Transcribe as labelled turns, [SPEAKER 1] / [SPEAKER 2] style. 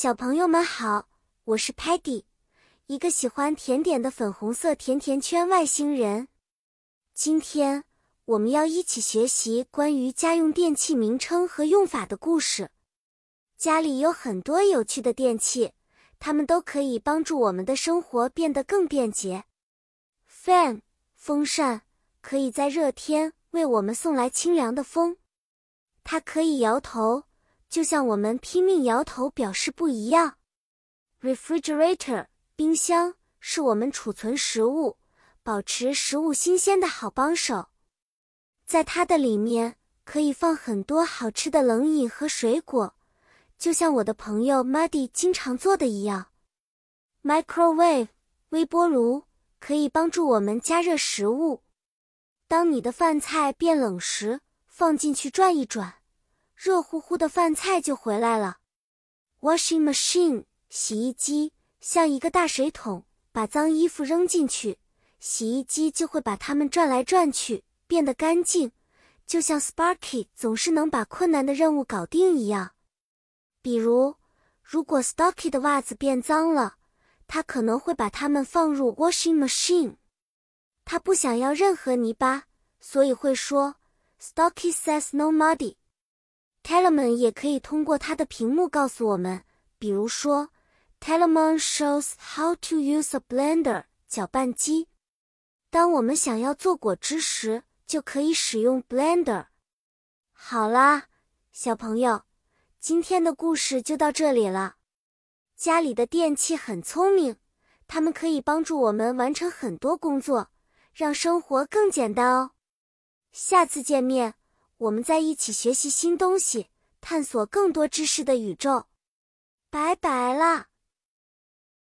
[SPEAKER 1] 小朋友们好，我是 Patty，一个喜欢甜点的粉红色甜甜圈外星人。今天我们要一起学习关于家用电器名称和用法的故事。家里有很多有趣的电器，它们都可以帮助我们的生活变得更便捷。Fan 风扇可以在热天为我们送来清凉的风，它可以摇头。就像我们拼命摇头表示不一样。Refrigerator 冰箱是我们储存食物、保持食物新鲜的好帮手，在它的里面可以放很多好吃的冷饮和水果，就像我的朋友 Muddy 经常做的一样。Microwave 微波炉可以帮助我们加热食物，当你的饭菜变冷时，放进去转一转。热乎乎的饭菜就回来了。Washing machine 洗衣机像一个大水桶，把脏衣服扔进去，洗衣机就会把它们转来转去，变得干净，就像 Sparky 总是能把困难的任务搞定一样。比如，如果 Stocky 的袜子变脏了，他可能会把它们放入 washing machine。他不想要任何泥巴，所以会说：“Stocky says no muddy。” Telemon 也可以通过它的屏幕告诉我们，比如说，Telemon shows how to use a blender 搅拌机。当我们想要做果汁时，就可以使用 blender。好啦，小朋友，今天的故事就到这里了。家里的电器很聪明，它们可以帮助我们完成很多工作，让生活更简单哦。下次见面。我们在一起学习新东西，探索更多知识的宇宙。拜拜。